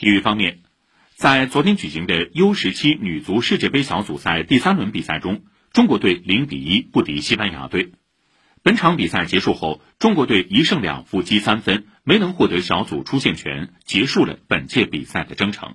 体育方面在昨天举行的 u 十七女足世界杯小组赛第三轮比赛中中国队零比一不敌西班牙队。本场比赛结束后中国队一胜两负积三分没能获得小组出线权结束了本届比赛的征程。